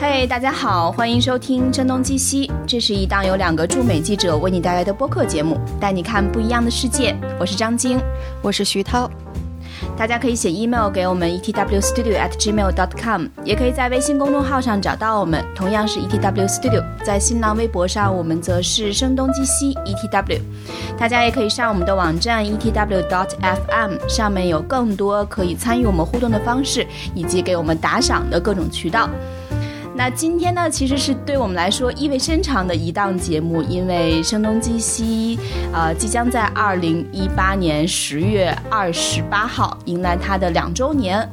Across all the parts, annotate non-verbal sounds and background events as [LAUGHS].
嘿，大家好，欢迎收听《声东击西》，这是一档由两个驻美记者为你带来的播客节目，带你看不一样的世界。我是张晶，我是徐涛。大家可以写 email 给我们 etwstudio@gmail.com，也可以在微信公众号上找到我们，同样是 etwstudio。在新浪微博上，我们则是声东击西 etw。大家也可以上我们的网站 etw.fm，上面有更多可以参与我们互动的方式，以及给我们打赏的各种渠道。那今天呢，其实是对我们来说意味深长的一档节目，因为声东击西，呃，即将在二零一八年十月二十八号迎来它的两周年。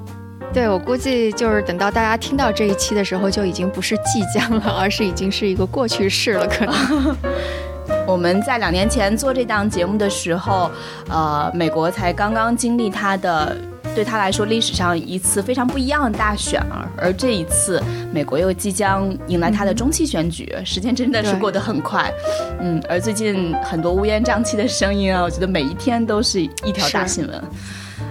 对我估计就是等到大家听到这一期的时候，就已经不是即将了，而是已经是一个过去式了。可能 [LAUGHS] 我们在两年前做这档节目的时候，呃，美国才刚刚经历它的。对他来说，历史上一次非常不一样的大选啊，而这一次，美国又即将迎来他的中期选举，时间真的是过得很快，嗯，而最近很多乌烟瘴气的声音啊，我觉得每一天都是一条大新闻，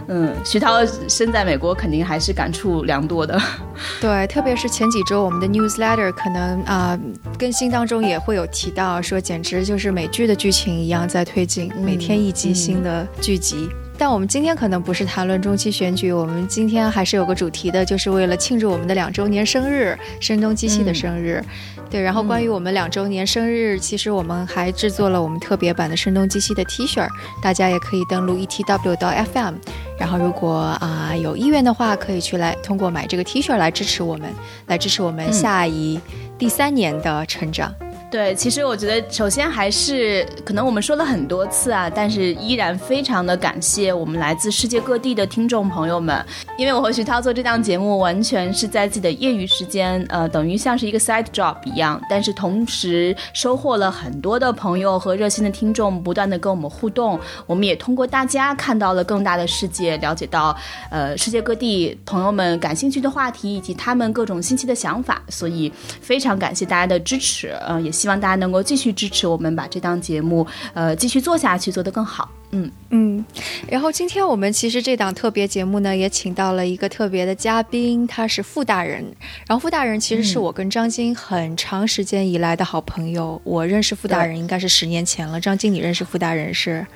嗯，徐涛身在美国，肯定还是感触良多的，[LAUGHS] 对，特别是前几周我们的 newsletter 可能啊更新当中也会有提到，说简直就是美剧的剧情一样在推进，每天一集新的剧集。但我们今天可能不是谈论中期选举，我们今天还是有个主题的，就是为了庆祝我们的两周年生日，声东击西的生日。对，然后关于我们两周年生日，其实我们还制作了我们特别版的声东击西的 T 恤，大家也可以登录 etw 到 FM，然后如果啊有意愿的话，可以去来通过买这个 T 恤来支持我们，来支持我们下一第三年的成长。对，其实我觉得，首先还是可能我们说了很多次啊，但是依然非常的感谢我们来自世界各地的听众朋友们，因为我和徐涛做这档节目，完全是在自己的业余时间，呃，等于像是一个 side job 一样，但是同时收获了很多的朋友和热心的听众，不断的跟我们互动，我们也通过大家看到了更大的世界，了解到，呃，世界各地朋友们感兴趣的话题以及他们各种新奇的想法，所以非常感谢大家的支持，嗯，也。希望大家能够继续支持我们，把这档节目，呃，继续做下去，做得更好。嗯嗯。然后今天我们其实这档特别节目呢，也请到了一个特别的嘉宾，他是傅大人。然后傅大人其实是我跟张晶很长时间以来的好朋友。我认识傅大人应该是十年前了。张晶，你认识傅大人是？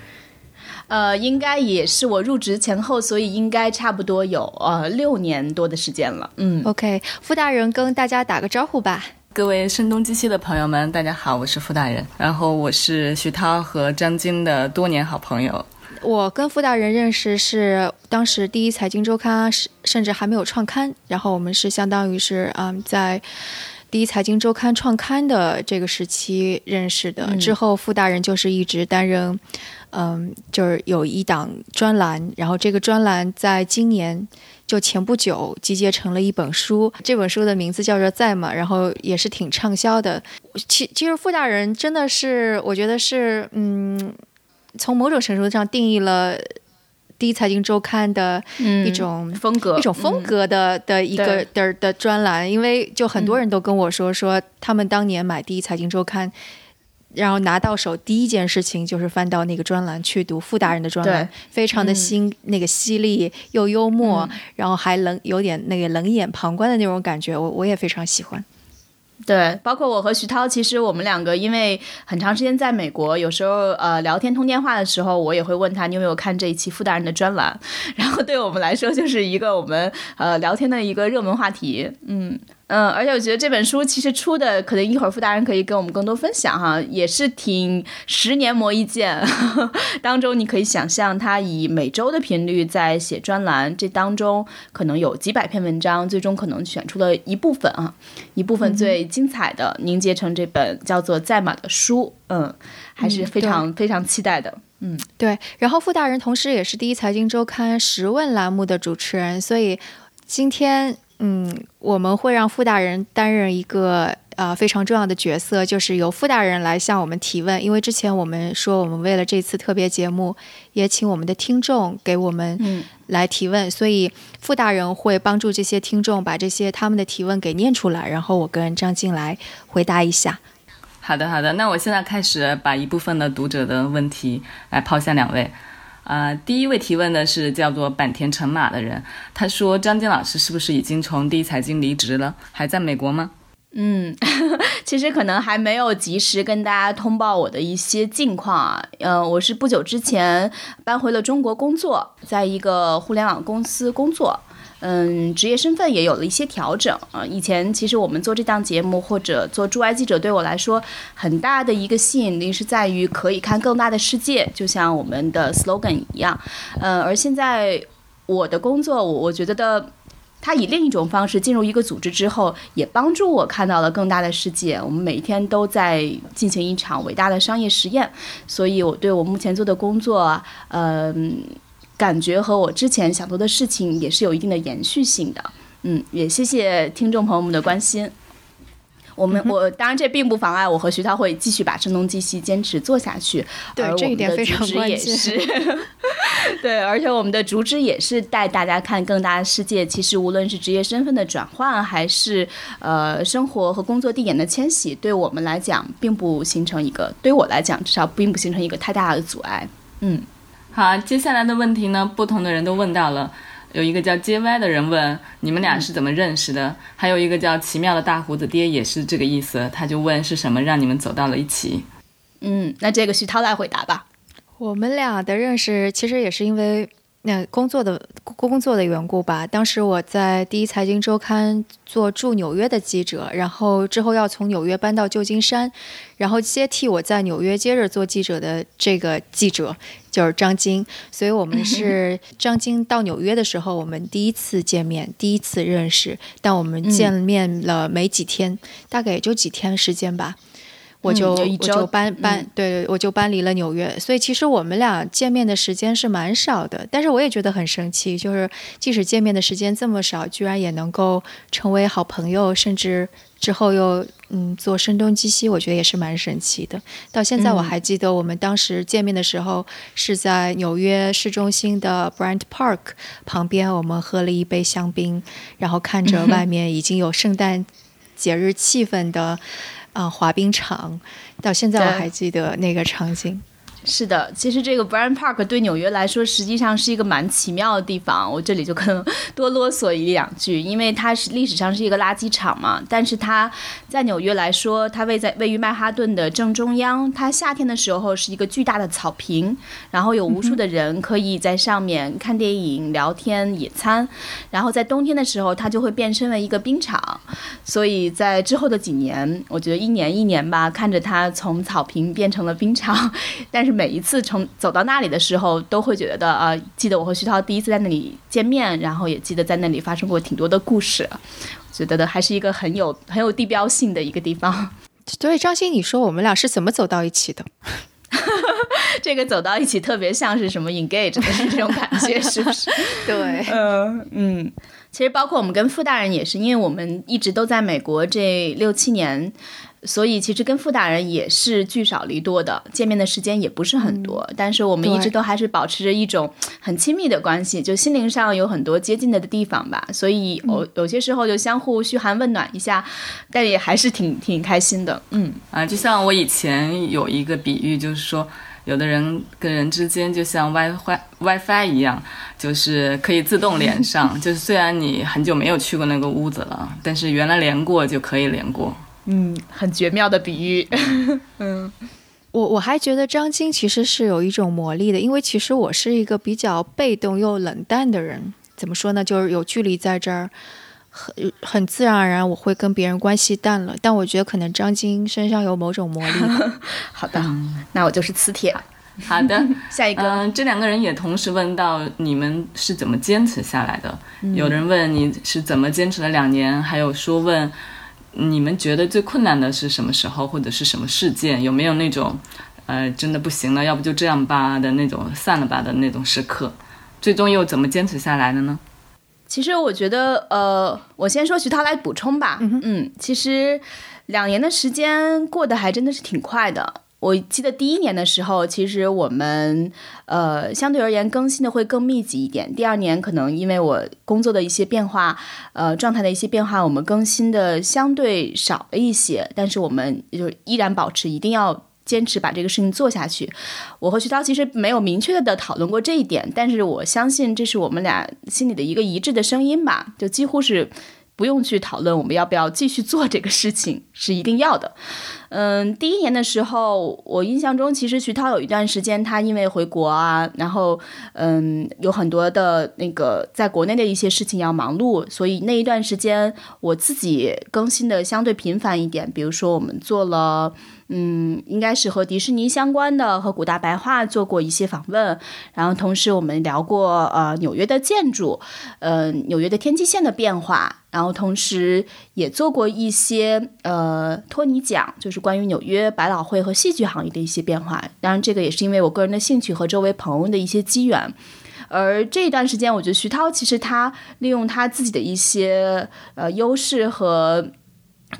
呃，应该也是我入职前后，所以应该差不多有呃六年多的时间了。嗯，OK，傅大人跟大家打个招呼吧。各位声东击西的朋友们，大家好，我是傅大人，然后我是徐涛和张晶的多年好朋友。我跟傅大人认识是当时第一财经周刊甚至还没有创刊，然后我们是相当于是嗯在第一财经周刊创刊的这个时期认识的。之后傅大人就是一直担任嗯就是有一档专栏，然后这个专栏在今年。就前不久集结成了一本书，这本书的名字叫做《在吗》，然后也是挺畅销的。其其实傅大人真的是，我觉得是，嗯，从某种程度上定义了第一财经周刊的一种风格，一种风格的的一个的的专栏。因为就很多人都跟我说，说他们当年买第一财经周刊。然后拿到手第一件事情就是翻到那个专栏去读傅大人的专栏，非常的新，那个犀利又幽默，然后还冷有点那个冷眼旁观的那种感觉，我我也非常喜欢。对，包括我和徐涛，其实我们两个因为很长时间在美国，有时候呃聊天通电话的时候，我也会问他你有没有看这一期傅大人的专栏，然后对我们来说就是一个我们呃聊天的一个热门话题，嗯。嗯，而且我觉得这本书其实出的，可能一会儿傅大人可以跟我们更多分享哈，也是挺十年磨一剑。[LAUGHS] 当中你可以想象，他以每周的频率在写专栏，这当中可能有几百篇文章，最终可能选出了一部分啊，一部分最精彩的凝结成这本叫做《在马》的书。嗯，还是非常非常期待的。嗯，对。然后傅大人同时也是第一财经周刊十问栏目的主持人，所以今天。嗯，我们会让傅大人担任一个呃非常重要的角色，就是由傅大人来向我们提问。因为之前我们说，我们为了这次特别节目，也请我们的听众给我们来提问，所以傅大人会帮助这些听众把这些他们的提问给念出来，然后我跟张静来回答一下。好的，好的，那我现在开始把一部分的读者的问题来抛向两位。啊，第一位提问的是叫做坂田成马的人，他说：“张静老师是不是已经从第一财经离职了？还在美国吗？”嗯，[LAUGHS] 其实可能还没有及时跟大家通报我的一些近况啊。嗯，我是不久之前搬回了中国工作，在一个互联网公司工作。嗯，职业身份也有了一些调整啊。以前其实我们做这档节目或者做驻外记者，对我来说很大的一个吸引力是在于可以看更大的世界，就像我们的 slogan 一样。嗯，而现在我的工作，我我觉得的。他以另一种方式进入一个组织之后，也帮助我看到了更大的世界。我们每一天都在进行一场伟大的商业实验，所以我对我目前做的工作，嗯，感觉和我之前想做的事情也是有一定的延续性的。嗯，也谢谢听众朋友们的关心。我们我当然这并不妨碍我和徐涛会继续把声东击西坚持做下去。对，这一点非常关键。[LAUGHS] 对，而且我们的主旨也是带大家看更大的世界。其实无论是职业身份的转换，还是呃生活和工作地点的迁徙，对我们来讲并不形成一个，对我来讲至少并不形成一个太大的阻碍。嗯，好，接下来的问题呢，不同的人都问到了。有一个叫 JY 的人问你们俩是怎么认识的？还有一个叫奇妙的大胡子爹也是这个意思，他就问是什么让你们走到了一起？嗯，那这个徐涛来回答吧。我们俩的认识其实也是因为那工作的工作的缘故吧。当时我在第一财经周刊做驻纽约的记者，然后之后要从纽约搬到旧金山，然后接替我在纽约接着做记者的这个记者。就是张晶，所以我们是 [LAUGHS] 张晶到纽约的时候，我们第一次见面，第一次认识。但我们见面了没几天，大概也就几天时间吧，我就我就搬搬，对，我就搬离了纽约。所以其实我们俩见面的时间是蛮少的，但是我也觉得很生气，就是即使见面的时间这么少，居然也能够成为好朋友，甚至。之后又嗯做声东击西，我觉得也是蛮神奇的。到现在我还记得我们当时见面的时候是在纽约市中心的 Bryant Park 旁边，我们喝了一杯香槟，然后看着外面已经有圣诞节日气氛的啊滑冰场。到现在我还记得那个场景。是的，其实这个 Bryant Park 对纽约来说实际上是一个蛮奇妙的地方。我这里就可能 [LAUGHS] 多啰嗦一两句，因为它是历史上是一个垃圾场嘛。但是它在纽约来说，它位在位于曼哈顿的正中央。它夏天的时候是一个巨大的草坪，然后有无数的人可以在上面看电影、聊天、野餐。然后在冬天的时候，它就会变身为一个冰场。所以在之后的几年，我觉得一年一年吧，看着它从草坪变成了冰场，[LAUGHS] 但是。每一次从走到那里的时候，都会觉得呃，记得我和徐涛第一次在那里见面，然后也记得在那里发生过挺多的故事，觉得的还是一个很有很有地标性的一个地方。[LAUGHS] 所以张欣，你说我们俩是怎么走到一起的？[LAUGHS] 这个走到一起特别像是什么 engage 的这种感觉，是不是？[LAUGHS] 对，嗯嗯，其实包括我们跟傅大人也是，因为我们一直都在美国这六七年。所以其实跟傅大人也是聚少离多的，见面的时间也不是很多，但是我们一直都还是保持着一种很亲密的关系，就心灵上有很多接近的地方吧。所以有有些时候就相互嘘寒问暖一下，但也还是挺挺开心的。嗯啊，就像我以前有一个比喻，就是说有的人跟人之间就像 WiFi WiFi 一样，就是可以自动连上，[LAUGHS] 就是虽然你很久没有去过那个屋子了，但是原来连过就可以连过。嗯，很绝妙的比喻。嗯，我我还觉得张晶其实是有一种魔力的，因为其实我是一个比较被动又冷淡的人。怎么说呢？就是有距离在这儿，很很自然而然我会跟别人关系淡了。但我觉得可能张晶身上有某种魔力。[LAUGHS] 好的，那我就是磁铁。[LAUGHS] 好的，下一个。嗯，这两个人也同时问到你们是怎么坚持下来的。有人问你是怎么坚持了两年，还有说问。你们觉得最困难的是什么时候，或者是什么事件？有没有那种，呃，真的不行了，要不就这样吧的那种，散了吧的那种时刻？最终又怎么坚持下来的呢？其实我觉得，呃，我先说徐涛来补充吧。嗯，其实两年的时间过得还真的是挺快的。我记得第一年的时候，其实我们呃相对而言更新的会更密集一点。第二年可能因为我工作的一些变化，呃状态的一些变化，我们更新的相对少了一些。但是我们就依然保持一定要坚持把这个事情做下去。我和徐涛其实没有明确的讨论过这一点，但是我相信这是我们俩心里的一个一致的声音吧，就几乎是。不用去讨论我们要不要继续做这个事情，是一定要的。嗯，第一年的时候，我印象中其实徐涛有一段时间，他因为回国啊，然后嗯，有很多的那个在国内的一些事情要忙碌，所以那一段时间我自己更新的相对频繁一点。比如说，我们做了。嗯，应该是和迪士尼相关的，和古大白话做过一些访问，然后同时我们聊过呃纽约的建筑，呃纽约的天际线的变化，然后同时也做过一些呃托尼奖，就是关于纽约百老汇和戏剧行业的一些变化。当然，这个也是因为我个人的兴趣和周围朋友的一些机缘。而这一段时间，我觉得徐涛其实他利用他自己的一些呃优势和。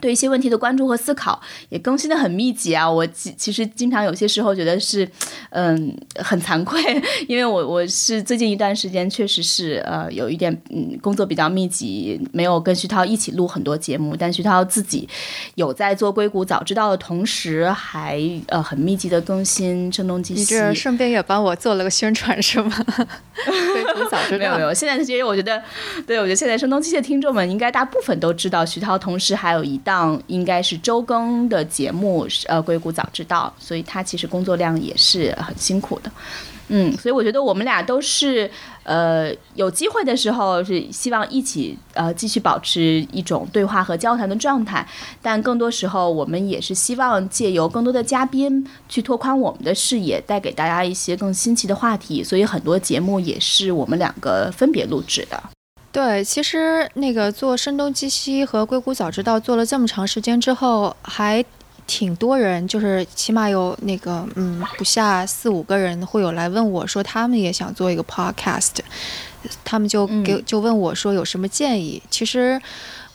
对一些问题的关注和思考也更新的很密集啊！我其其实经常有些时候觉得是，嗯，很惭愧，[LAUGHS] 因为我我是最近一段时间确实是呃有一点嗯工作比较密集，没有跟徐涛一起录很多节目，但徐涛自己有在做硅谷早知道的同时，还呃很密集的更新声东击西。你这顺便也帮我做了个宣传是吗？硅谷早知道 [LAUGHS] 没有没有，现在其实我觉得，对我觉得现在声东击西的听众们应该大部分都知道徐涛，同时还有一。档应该是周更的节目，呃，硅谷早知道，所以他其实工作量也是很辛苦的，嗯，所以我觉得我们俩都是，呃，有机会的时候是希望一起呃继续保持一种对话和交谈的状态，但更多时候我们也是希望借由更多的嘉宾去拓宽我们的视野，带给大家一些更新奇的话题，所以很多节目也是我们两个分别录制的。对，其实那个做声东击西和硅谷早知道做了这么长时间之后，还挺多人，就是起码有那个嗯不下四五个人会有来问我说他们也想做一个 podcast，他们就给就问我说有什么建议。其实。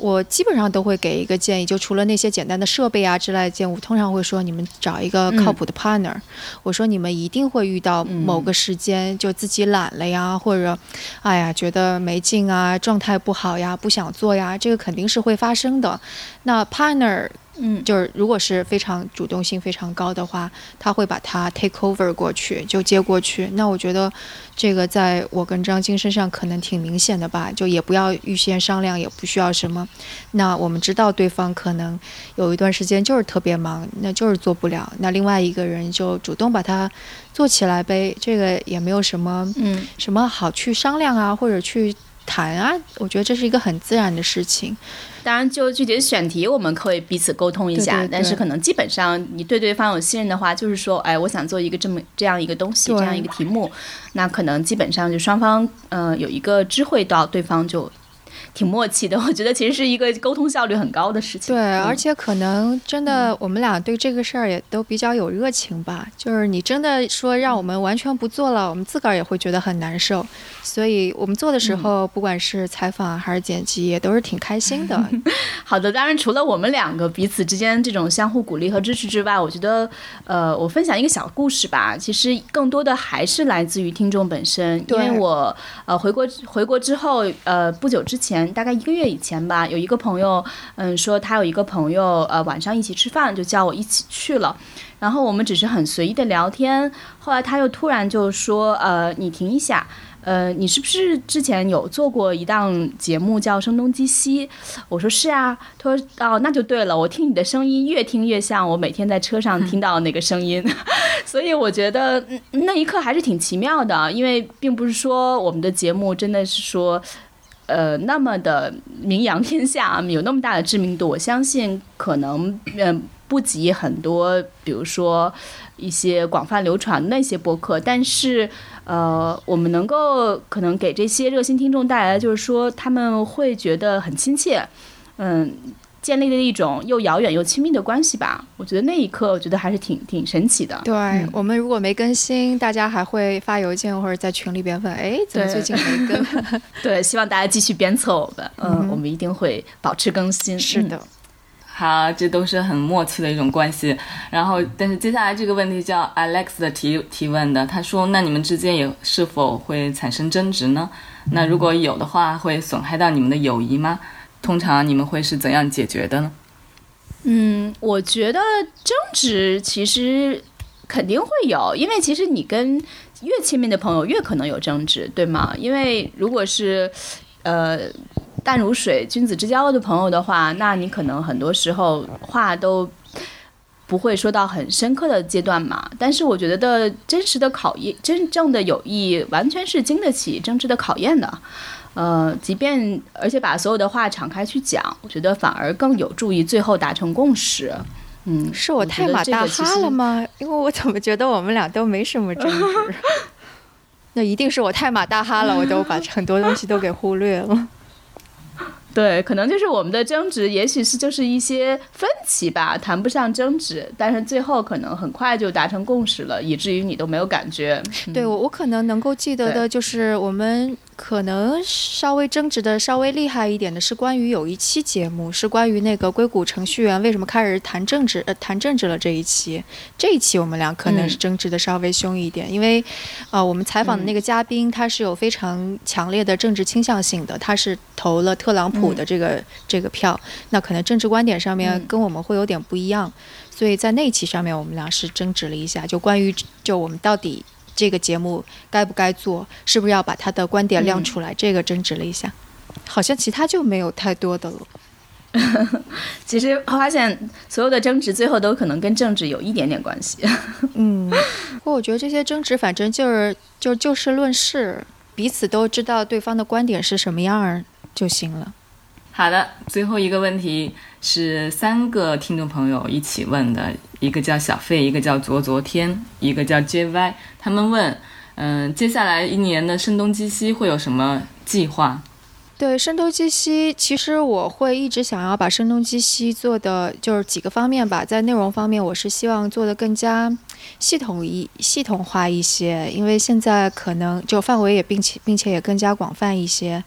我基本上都会给一个建议，就除了那些简单的设备啊之类的建议，我通常会说你们找一个靠谱的 partner。我说你们一定会遇到某个时间就自己懒了呀，或者，哎呀觉得没劲啊，状态不好呀，不想做呀，这个肯定是会发生的。那 partner。嗯，就是如果是非常主动性非常高的话，他会把它 take over 过去，就接过去。那我觉得这个在我跟张晶身上可能挺明显的吧，就也不要预先商量，也不需要什么。那我们知道对方可能有一段时间就是特别忙，那就是做不了。那另外一个人就主动把它做起来呗，这个也没有什么，嗯，什么好去商量啊，或者去谈啊。我觉得这是一个很自然的事情。当然，就具体的选题，我们可以彼此沟通一下。但是，可能基本上，你对对方有信任的话，就是说，哎，我想做一个这么这样一个东西，这样一个题目，那可能基本上就双方，呃，有一个知会到对方就。挺默契的，[LAUGHS] 我觉得其实是一个沟通效率很高的事情。对，而且可能真的我们俩对这个事儿也都比较有热情吧。就是你真的说让我们完全不做了，我们自个儿也会觉得很难受。所以我们做的时候，不管是采访还是剪辑，也都是挺开心的。[LAUGHS] [LAUGHS] 好的，当然除了我们两个彼此之间这种相互鼓励和支持之外，我觉得，呃，我分享一个小故事吧。其实更多的还是来自于听众本身，因为我呃回国回国之后，呃不久之前。大概一个月以前吧，有一个朋友，嗯，说他有一个朋友，呃，晚上一起吃饭，就叫我一起去了。然后我们只是很随意的聊天。后来他又突然就说，呃，你停一下，呃，你是不是之前有做过一档节目叫《声东击西》？我说是啊。他说，哦，那就对了。我听你的声音越听越像我每天在车上 [LAUGHS] 听到那个声音，[LAUGHS] 所以我觉得那一刻还是挺奇妙的，因为并不是说我们的节目真的是说。呃，那么的名扬天下，有那么大的知名度，我相信可能嗯不及很多，比如说一些广泛流传的那些播客。但是，呃，我们能够可能给这些热心听众带来的，就是说他们会觉得很亲切，嗯。建立了一种又遥远又亲密的关系吧，我觉得那一刻，我觉得还是挺挺神奇的。对我们如果没更新，大家还会发邮件或者在群里边问，哎，怎么最近没更？[LAUGHS] 对，希望大家继续鞭策我们，嗯，我们一定会保持更新。是的，好，这都是很默契的一种关系。然后，但是接下来这个问题叫 Alex 的提提问的，他说，那你们之间也是否会产生争执呢？那如果有的话，会损害到你们的友谊吗？通常你们会是怎样解决的呢？嗯，我觉得争执其实肯定会有，因为其实你跟越亲密的朋友越可能有争执，对吗？因为如果是呃淡如水、君子之交的朋友的话，那你可能很多时候话都不会说到很深刻的阶段嘛。但是我觉得的真实的考验，真正的友谊，完全是经得起争执的考验的。呃，即便而且把所有的话敞开去讲，我觉得反而更有助于最后达成共识。嗯，是我太马大哈了吗？因为我怎么觉得我们俩都没什么争执？[LAUGHS] 那一定是我太马大哈了，我都把很多东西都给忽略了。[LAUGHS] 对，可能就是我们的争执，也许是就是一些分歧吧，谈不上争执，但是最后可能很快就达成共识了，以至于你都没有感觉。对我，我可能能够记得的就是我们。可能稍微争执的稍微厉害一点的是关于有一期节目是关于那个硅谷程序员为什么开始谈政治呃谈政治了这一期，这一期我们俩可能是争执的稍微凶一点，因为啊我们采访的那个嘉宾他是有非常强烈的政治倾向性的，他是投了特朗普的这个这个票，那可能政治观点上面跟我们会有点不一样，所以在那期上面我们俩是争执了一下，就关于就我们到底。这个节目该不该做？是不是要把他的观点亮出来？这个争执了一下，好像其他就没有太多的了。[LAUGHS] 其实发现所有的争执最后都可能跟政治有一点点关系。[LAUGHS] 嗯，不过我觉得这些争执反正就是就就事论事，彼此都知道对方的观点是什么样儿就行了。好的，最后一个问题是三个听众朋友一起问的，一个叫小费，一个叫昨昨天，一个叫 JY。他们问，嗯，接下来一年的声东击西会有什么计划？对，声东击西，其实我会一直想要把声东击西做的就是几个方面吧，在内容方面，我是希望做的更加。系统一系统化一些，因为现在可能就范围也并且并且也更加广泛一些。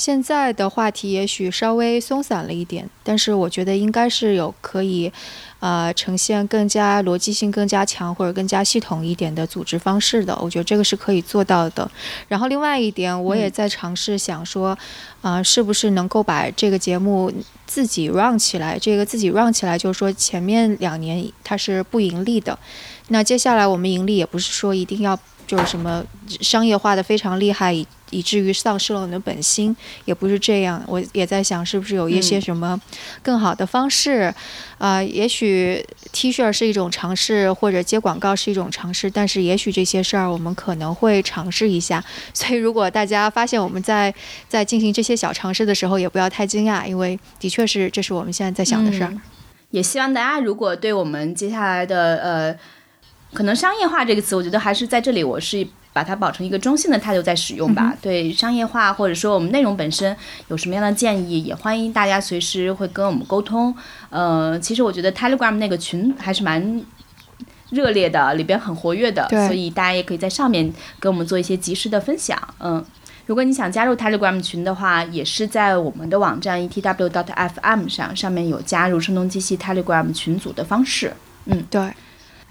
现在的话题也许稍微松散了一点，但是我觉得应该是有可以，呃，呈现更加逻辑性更加强或者更加系统一点的组织方式的。我觉得这个是可以做到的。然后另外一点，我也在尝试想说，啊，是不是能够把这个节目自己 run 起来？这个自己 run 起来，就是说前面两年它是不盈利的。那接下来我们盈利也不是说一定要就是什么商业化的非常厉害，以以至于丧失了我们的本心，也不是这样。我也在想，是不是有一些什么更好的方式？啊，也许 T 恤是一种尝试，或者接广告是一种尝试，但是也许这些事儿我们可能会尝试一下。[LAUGHS] 所以，如果大家发现我们在在进行这些小尝试的时候，也不要太惊讶，因为的确是这是我们现在在想的事儿。也希望大家如果对我们接下来的呃。可能商业化这个词，我觉得还是在这里，我是把它保成一个中性的态度在使用吧。对商业化或者说我们内容本身有什么样的建议，也欢迎大家随时会跟我们沟通。呃，其实我觉得 Telegram 那个群还是蛮热烈的，里边很活跃的，所以大家也可以在上面跟我们做一些及时的分享。嗯，如果你想加入 Telegram 群的话，也是在我们的网站 etw.dot.fm 上，上面有加入声东击西 Telegram 群组的方式。嗯，对。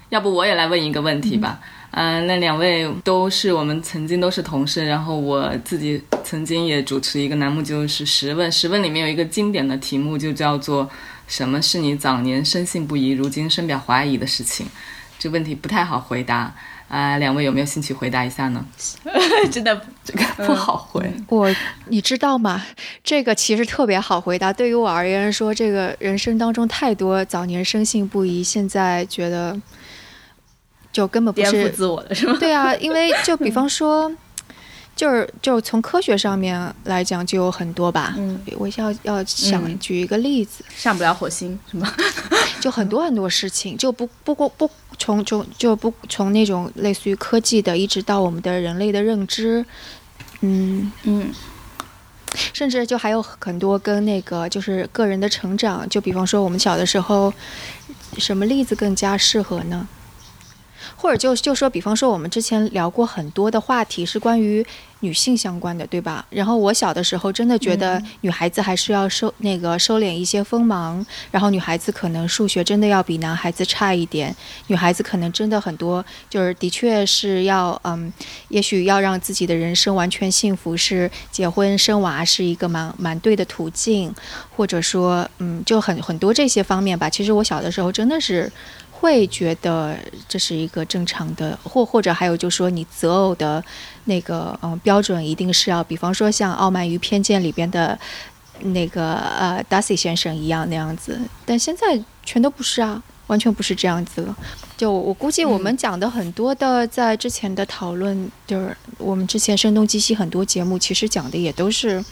要不我也来问一个问题吧，嗯，那两位都是我们曾经都是同事，然后我自己曾经也主持一个栏目，就是十问，十问里面有一个经典的题目，就叫做什么是你早年深信不疑，如今深表怀疑的事情？这问题不太好回答啊，两位有没有兴趣回答一下呢？[LAUGHS] 真的这个不好回，我你知道吗？这个其实特别好回答，对于我而言说，这个人生当中太多早年深信不疑，现在觉得。就根本不是自我的是吗？对啊，因为就比方说，[LAUGHS] 就是就是从科学上面来讲，就有很多吧。嗯，我要要想举一个例子，上不了火星是吗？[LAUGHS] 就很多很多事情，就不不过不从从就不从那种类似于科技的，一直到我们的人类的认知，嗯嗯，甚至就还有很多跟那个就是个人的成长，就比方说我们小的时候，什么例子更加适合呢？或者就就说，比方说，我们之前聊过很多的话题是关于女性相关的，对吧？然后我小的时候真的觉得女孩子还是要收那个收敛一些锋芒，然后女孩子可能数学真的要比男孩子差一点，女孩子可能真的很多就是的确是要嗯，也许要让自己的人生完全幸福，是结婚生娃是一个蛮蛮对的途径，或者说嗯，就很很多这些方面吧。其实我小的时候真的是。会觉得这是一个正常的，或或者还有就是说，你择偶的那个嗯标准一定是要，比方说像《傲慢与偏见》里边的那个呃 Darcy 先生一样那样子，但现在全都不是啊，完全不是这样子了。就我估计我们讲的很多的，在之前的讨论，就是我们之前声东击西很多节目，其实讲的也都是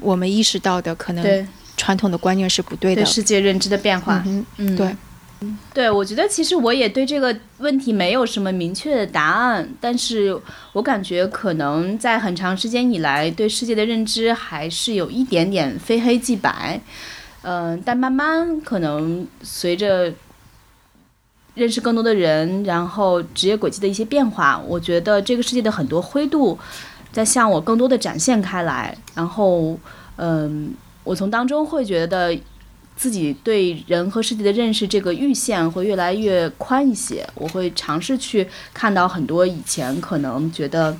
我们意识到的，可能传统的观念是不对的，对世界认知的变化。嗯嗯，对。对，我觉得其实我也对这个问题没有什么明确的答案，但是我感觉可能在很长时间以来，对世界的认知还是有一点点非黑即白。嗯，但慢慢可能随着认识更多的人，然后职业轨迹的一些变化，我觉得这个世界的很多灰度在向我更多的展现开来。然后，嗯，我从当中会觉得。自己对人和世界的认识，这个阈限会越来越宽一些。我会尝试去看到很多以前可能觉得，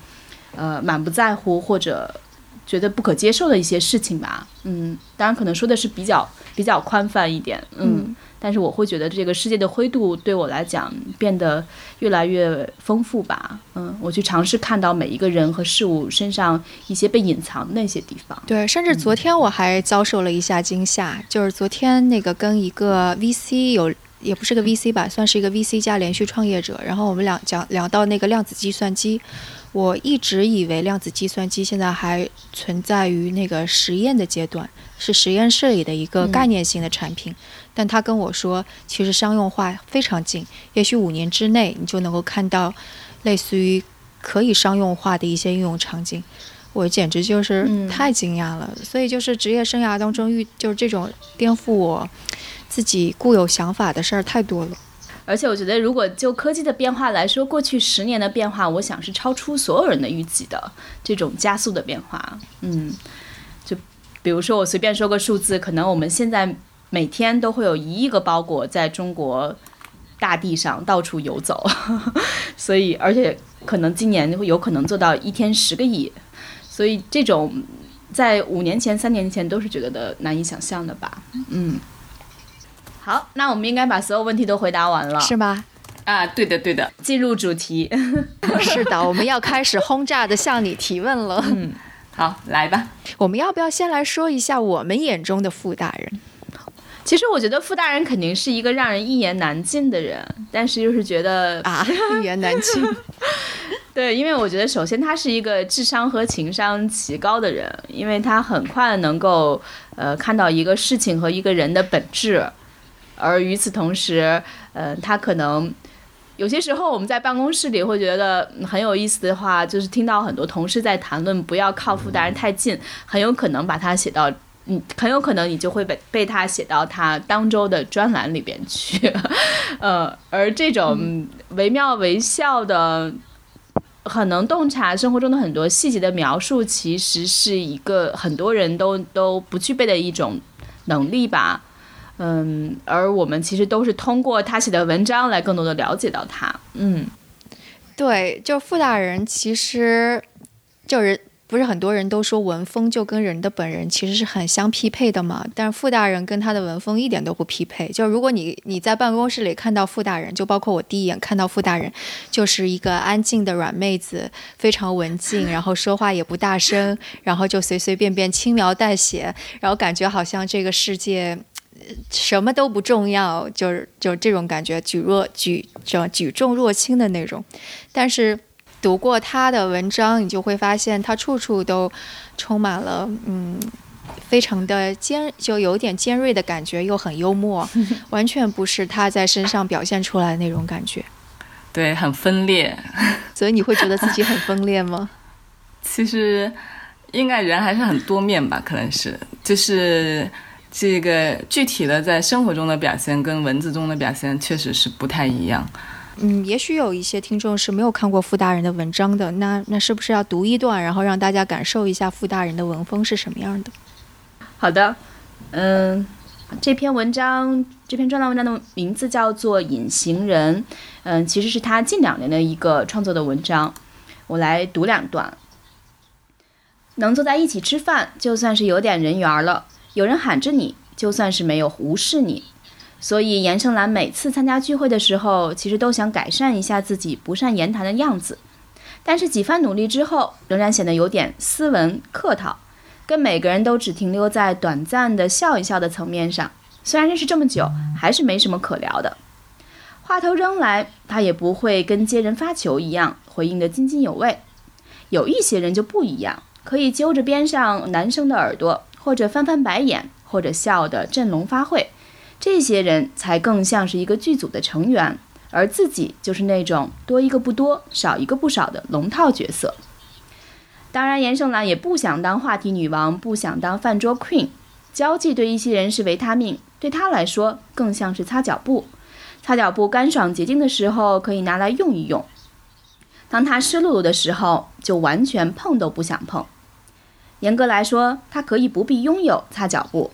呃，满不在乎或者觉得不可接受的一些事情吧。嗯，当然可能说的是比较比较宽泛一点。嗯。但是我会觉得这个世界的灰度对我来讲变得越来越丰富吧，嗯，我去尝试看到每一个人和事物身上一些被隐藏的那些地方。对，甚至昨天我还遭受了一下惊吓，就是昨天那个跟一个 VC 有，也不是个 VC 吧，算是一个 VC 加连续创业者，然后我们俩讲聊到那个量子计算机。我一直以为量子计算机现在还存在于那个实验的阶段，是实验室里的一个概念性的产品。但他跟我说，其实商用化非常近，也许五年之内你就能够看到类似于可以商用化的一些应用场景。我简直就是太惊讶了。所以就是职业生涯当中遇就是这种颠覆我自己固有想法的事儿太多了。而且我觉得，如果就科技的变化来说，过去十年的变化，我想是超出所有人的预计的这种加速的变化。嗯，就比如说我随便说个数字，可能我们现在每天都会有一亿个包裹在中国大地上到处游走，[LAUGHS] 所以而且可能今年会有可能做到一天十个亿，所以这种在五年前、三年前都是觉得的难以想象的吧？嗯。好，那我们应该把所有问题都回答完了，是吗？啊，对的，对的。进入主题，[LAUGHS] 是的，我们要开始轰炸的向你提问了。嗯，好，来吧。我们要不要先来说一下我们眼中的傅大人？其实我觉得傅大人肯定是一个让人一言难尽的人，但是又是觉得啊，一言难尽。[LAUGHS] 对，因为我觉得首先他是一个智商和情商极高的人，因为他很快能够呃看到一个事情和一个人的本质。而与此同时，呃，他可能有些时候我们在办公室里会觉得很有意思的话，就是听到很多同事在谈论不要靠傅大人太近，很有可能把它写到，嗯，很有可能你就会被被他写到他当周的专栏里边去，呃，而这种惟妙惟肖的，很能洞察生活中的很多细节的描述，其实是一个很多人都都不具备的一种能力吧。嗯，而我们其实都是通过他写的文章来更多的了解到他。嗯，对，就傅大人其实就是不是很多人都说文风就跟人的本人其实是很相匹配的嘛？但是傅大人跟他的文风一点都不匹配。就如果你你在办公室里看到傅大人，就包括我第一眼看到傅大人，就是一个安静的软妹子，非常文静，[LAUGHS] 然后说话也不大声，然后就随随便便轻描淡写，然后感觉好像这个世界。什么都不重要，就是就这种感觉，举若举这举重若轻的那种。但是读过他的文章，你就会发现他处处都充满了嗯，非常的尖，就有点尖锐的感觉，又很幽默，[LAUGHS] 完全不是他在身上表现出来的那种感觉。对，很分裂。[LAUGHS] 所以你会觉得自己很分裂吗？[LAUGHS] 其实应该人还是很多面吧，可能是就是。这个具体的在生活中的表现跟文字中的表现确实是不太一样。嗯，也许有一些听众是没有看过傅大人的文章的，那那是不是要读一段，然后让大家感受一下傅大人的文风是什么样的？好的，嗯，这篇文章这篇专栏文章的名字叫做《隐形人》，嗯，其实是他近两年的一个创作的文章，我来读两段。能坐在一起吃饭，就算是有点人缘了。有人喊着你，就算是没有无视你，所以严胜兰每次参加聚会的时候，其实都想改善一下自己不善言谈的样子，但是几番努力之后，仍然显得有点斯文客套。跟每个人都只停留在短暂的笑一笑的层面上。虽然认识这么久，还是没什么可聊的。话头扔来，他也不会跟接人发球一样回应得津津有味。有一些人就不一样，可以揪着边上男生的耳朵，或者翻翻白眼，或者笑得振聋发聩。这些人才更像是一个剧组的成员，而自己就是那种多一个不多，少一个不少的龙套角色。当然，严胜兰也不想当话题女王，不想当饭桌 queen。交际对一些人是维他命，对他来说更像是擦脚布。擦脚布干爽洁净的时候可以拿来用一用，当它湿漉漉的时候就完全碰都不想碰。严格来说，他可以不必拥有擦脚布，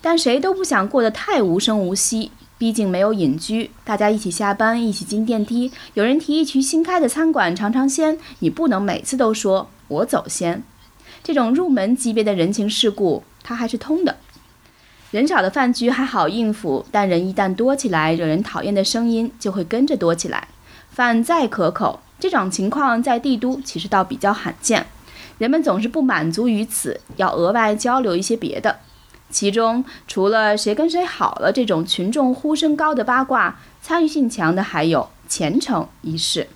但谁都不想过得太无声无息。毕竟没有隐居，大家一起下班，一起进电梯，有人提议去新开的餐馆尝尝鲜，你不能每次都说我走先。这种入门级别的人情世故，他还是通的。人少的饭局还好应付，但人一旦多起来，惹人讨厌的声音就会跟着多起来。饭再可口，这种情况在帝都其实倒比较罕见。人们总是不满足于此，要额外交流一些别的。其中除了谁跟谁好了这种群众呼声高的八卦，参与性强的还有前程一事。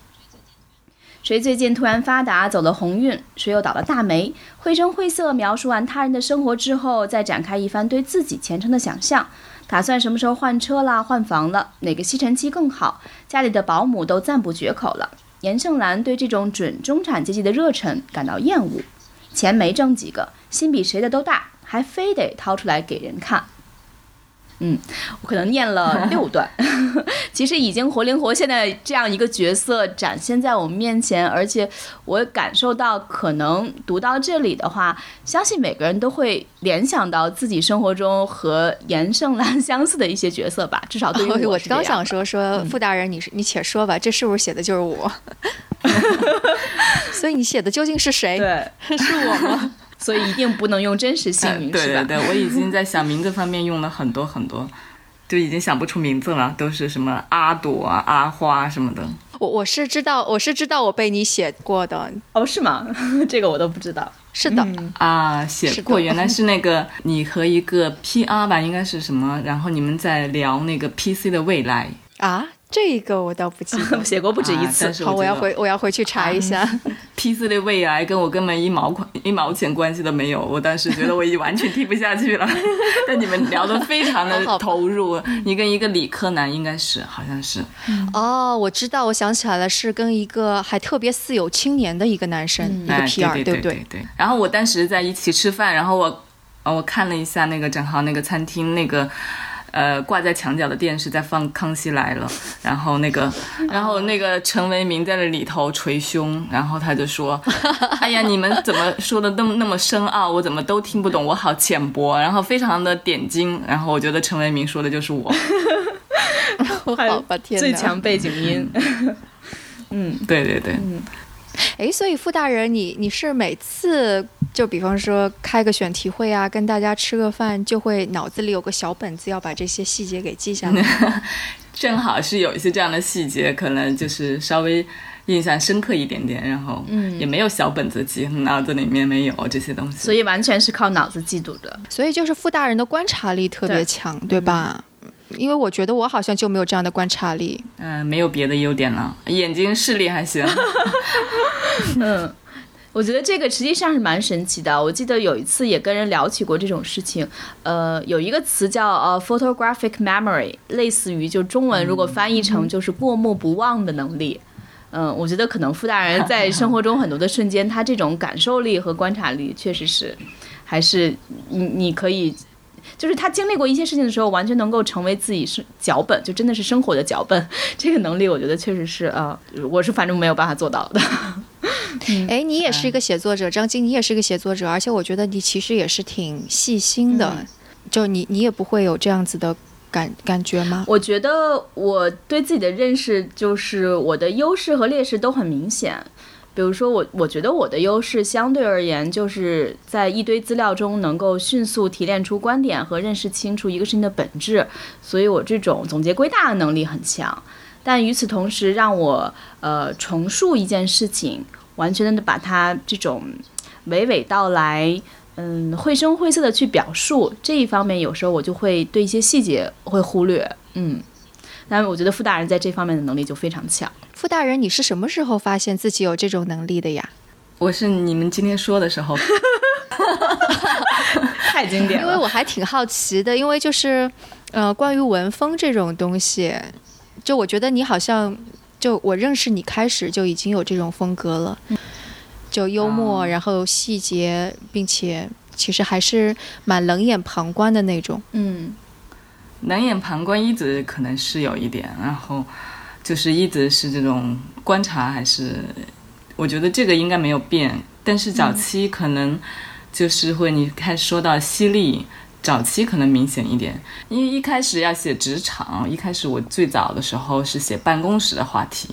谁最近突然发达，走了鸿运？谁又倒了大霉？绘声绘色描述完他人的生活之后，再展开一番对自己前程的想象。打算什么时候换车啦、换房了？哪个吸尘器更好？家里的保姆都赞不绝口了。严胜兰对这种准中产阶级的热忱感到厌恶。钱没挣几个，心比谁的都大，还非得掏出来给人看。嗯，我可能念了 [LAUGHS] 六段，[LAUGHS] 其实已经活灵活现的这样一个角色展现在我们面前，而且我感受到，可能读到这里的话，相信每个人都会联想到自己生活中和严胜兰相似的一些角色吧，至少对于我是刚想说说傅大人，你是你且说吧，这是不是写的就是我？[LAUGHS] 所以你写的究竟是谁？对，是我吗？所以一定不能用真实姓名，对对对，我已经在想名字方面用了很多很多，就已经想不出名字了，都是什么阿朵啊、阿花什么的。我我是知道，我是知道我被你写过的哦，是吗？[LAUGHS] 这个我都不知道。是的啊，写过，原来是那个你和一个 PR 吧，应该是什么？然后你们在聊那个 PC 的未来啊。这个我倒不记得，[LAUGHS] 写过不止一次。好，我要回我要回去查一下。[LAUGHS] P 四的胃癌跟我根本一毛款一毛钱关系都没有，我当时觉得我已经完全听不下去了。[LAUGHS] 但你们聊得非常的投入，你跟一个理科男应该是好像是。哦，我知道，我想起来了，是跟一个还特别似有青年的一个男生，一个 PR，对不对？对。然后我当时在一起吃饭，然后我我看了一下那个正好那个餐厅那个。呃，挂在墙角的电视在放《康熙来了》，然后那个，[LAUGHS] 然后那个陈为民在那里头捶胸，然后他就说：“ [LAUGHS] 哎呀，你们怎么说的那么那么深奥，我怎么都听不懂，我好浅薄。”然后非常的点睛，然后我觉得陈为民说的就是我。[LAUGHS] 好吧，天最强背景音。嗯，对对对。嗯。哎，所以傅大人，你你是每次就比方说开个选题会啊，跟大家吃个饭，就会脑子里有个小本子，要把这些细节给记下来。[LAUGHS] 正好是有一些这样的细节，可能就是稍微印象深刻一点点，然后嗯，也没有小本子记，脑子里面没有这些东西，所以完全是靠脑子记住的。所以就是傅大人的观察力特别强，对吧？因为我觉得我好像就没有这样的观察力。嗯，没有别的优点了，眼睛视力还行。[LAUGHS] 嗯，我觉得这个实际上是蛮神奇的。我记得有一次也跟人聊起过这种事情。呃，有一个词叫呃 photographic memory，类似于就中文如果翻译成就是过目不忘的能力。嗯，我觉得可能傅大人在生活中很多的瞬间，他这种感受力和观察力确实是，还是你你可以。就是他经历过一些事情的时候，完全能够成为自己是脚本，就真的是生活的脚本。[LAUGHS] 这个能力，我觉得确实是呃，我是反正没有办法做到的。[LAUGHS] 哎，你也是一个写作者，张晶，你也是一个写作者，而且我觉得你其实也是挺细心的。就你，你也不会有这样子的感感觉吗？我觉得我对自己的认识，就是我的优势和劣势都很明显。比如说我，我觉得我的优势相对而言，就是在一堆资料中能够迅速提炼出观点和认识清楚一个事情的本质，所以我这种总结归纳的能力很强。但与此同时，让我呃重述一件事情，完全的把它这种娓娓道来，嗯绘声绘色的去表述这一方面，有时候我就会对一些细节会忽略，嗯。那我觉得傅大人在这方面的能力就非常强。傅大人，你是什么时候发现自己有这种能力的呀？我是你们今天说的时候，[LAUGHS] 太经典了。因为我还挺好奇的，因为就是呃，关于文风这种东西，就我觉得你好像就我认识你开始就已经有这种风格了，就幽默，然后细节，并且其实还是蛮冷眼旁观的那种。嗯。冷眼旁观一直可能是有一点，然后就是一直是这种观察，还是我觉得这个应该没有变。但是早期可能就是会你开始说到犀利，早期可能明显一点，因为一开始要写职场，一开始我最早的时候是写办公室的话题，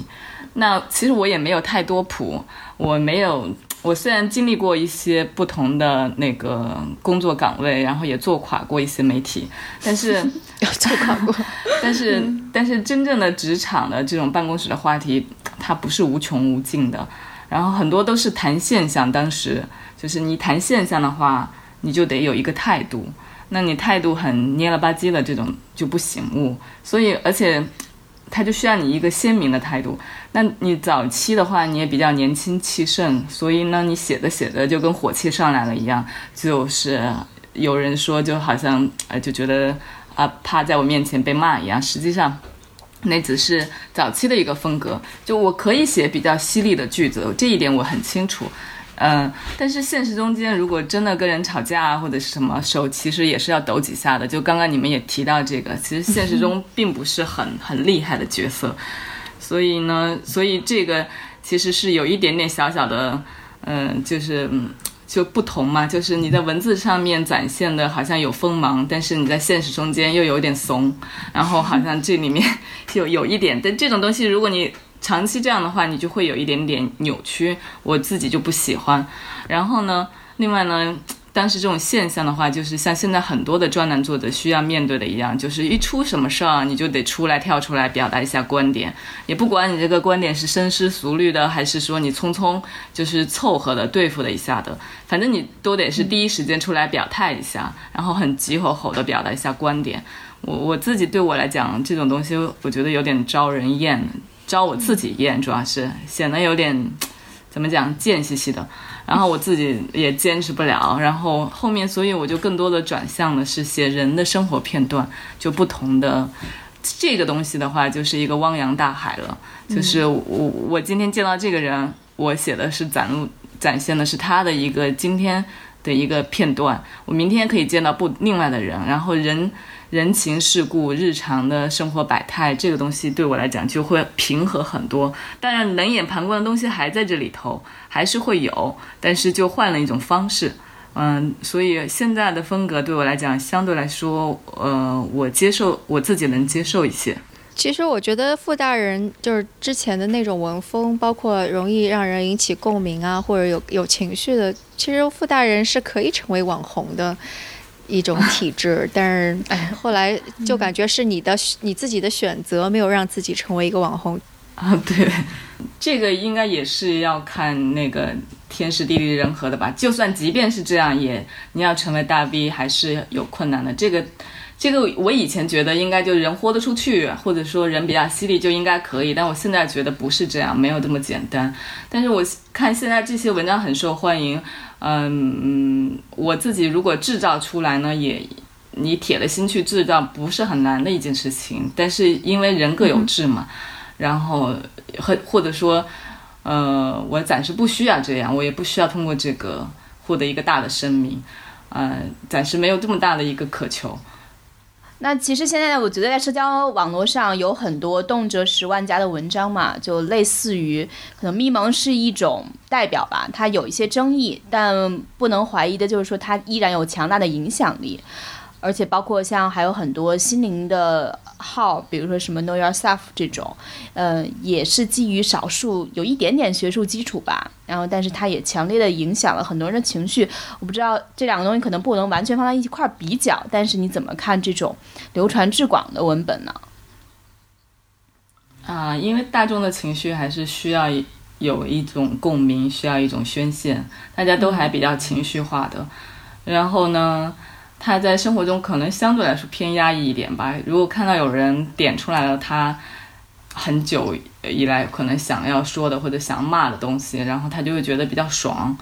那其实我也没有太多谱，我没有。我虽然经历过一些不同的那个工作岗位，然后也做垮过一些媒体，但是做垮过，[LAUGHS] 但是但是真正的职场的这种办公室的话题，它不是无穷无尽的，然后很多都是谈现象。当时就是你谈现象的话，你就得有一个态度，那你态度很蔫了吧唧的这种就不醒目，所以而且。他就需要你一个鲜明的态度。那你早期的话，你也比较年轻气盛，所以呢，你写着写着就跟火气上来了一样。就是有人说，就好像呃，就觉得啊，怕在我面前被骂一样。实际上，那只是早期的一个风格。就我可以写比较犀利的句子，这一点我很清楚。嗯，但是现实中间，如果真的跟人吵架啊，或者是什么，手其实也是要抖几下的。就刚刚你们也提到这个，其实现实中并不是很很厉害的角色，所以呢，所以这个其实是有一点点小小的，嗯，就是嗯就不同嘛，就是你在文字上面展现的好像有锋芒，但是你在现实中间又有点怂，然后好像这里面就 [LAUGHS] 有一点，但这种东西如果你。长期这样的话，你就会有一点点扭曲，我自己就不喜欢。然后呢，另外呢，当时这种现象的话，就是像现在很多的专栏作者需要面对的一样，就是一出什么事儿，你就得出来跳出来表达一下观点，也不管你这个观点是深思熟虑的，还是说你匆匆就是凑合的对付了一下的，反正你都得是第一时间出来表态一下，[LAUGHS] 然后很急吼吼的表达一下观点。我我自己对我来讲，这种东西我觉得有点招人厌。招我自己厌，主要是显得有点怎么讲贱兮兮的，然后我自己也坚持不了，然后后面所以我就更多的转向的是写人的生活片段，就不同的这个东西的话，就是一个汪洋大海了。就是我我今天见到这个人，我写的是展露展现的是他的一个今天的一个片段，我明天可以见到不另外的人，然后人。人情世故、日常的生活百态，这个东西对我来讲就会平和很多。当然，冷眼旁观的东西还在这里头，还是会有，但是就换了一种方式。嗯，所以现在的风格对我来讲，相对来说，呃，我接受，我自己能接受一些。其实我觉得傅大人就是之前的那种文风，包括容易让人引起共鸣啊，或者有有情绪的，其实傅大人是可以成为网红的。一种体质，[LAUGHS] 但是哎，后来就感觉是你的你自己的选择，没有让自己成为一个网红啊。对，这个应该也是要看那个天时地利人和的吧。就算即便是这样，也你要成为大 V 还是有困难的。这个。这个我以前觉得应该就人豁得出去，或者说人比较犀利就应该可以，但我现在觉得不是这样，没有这么简单。但是我看现在这些文章很受欢迎，嗯嗯，我自己如果制造出来呢，也你铁了心去制造，不是很难的一件事情。但是因为人各有志嘛，然后和或者说，呃，我暂时不需要这样，我也不需要通过这个获得一个大的声明，呃，暂时没有这么大的一个渴求。那其实现在我觉得在社交网络上有很多动辄十万加的文章嘛，就类似于可能咪蒙是一种代表吧，它有一些争议，但不能怀疑的就是说它依然有强大的影响力。而且包括像还有很多心灵的号，比如说什么 Know Yourself 这种，呃，也是基于少数有一点点学术基础吧。然后，但是它也强烈的影响了很多人的情绪。我不知道这两个东西可能不能完全放在一块比较，但是你怎么看这种流传至广的文本呢？啊，因为大众的情绪还是需要有一种共鸣，需要一种宣泄，大家都还比较情绪化的。然后呢，他在生活中可能相对来说偏压抑一点吧。如果看到有人点出来了他很久以来可能想要说的或者想骂的东西，然后他就会觉得比较爽。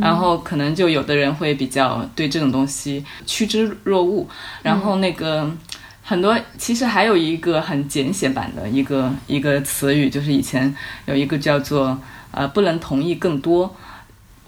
然后可能就有的人会比较对这种东西趋之若鹜。然后那个很多其实还有一个很简写版的一个一个词语，就是以前有一个叫做呃不能同意更多。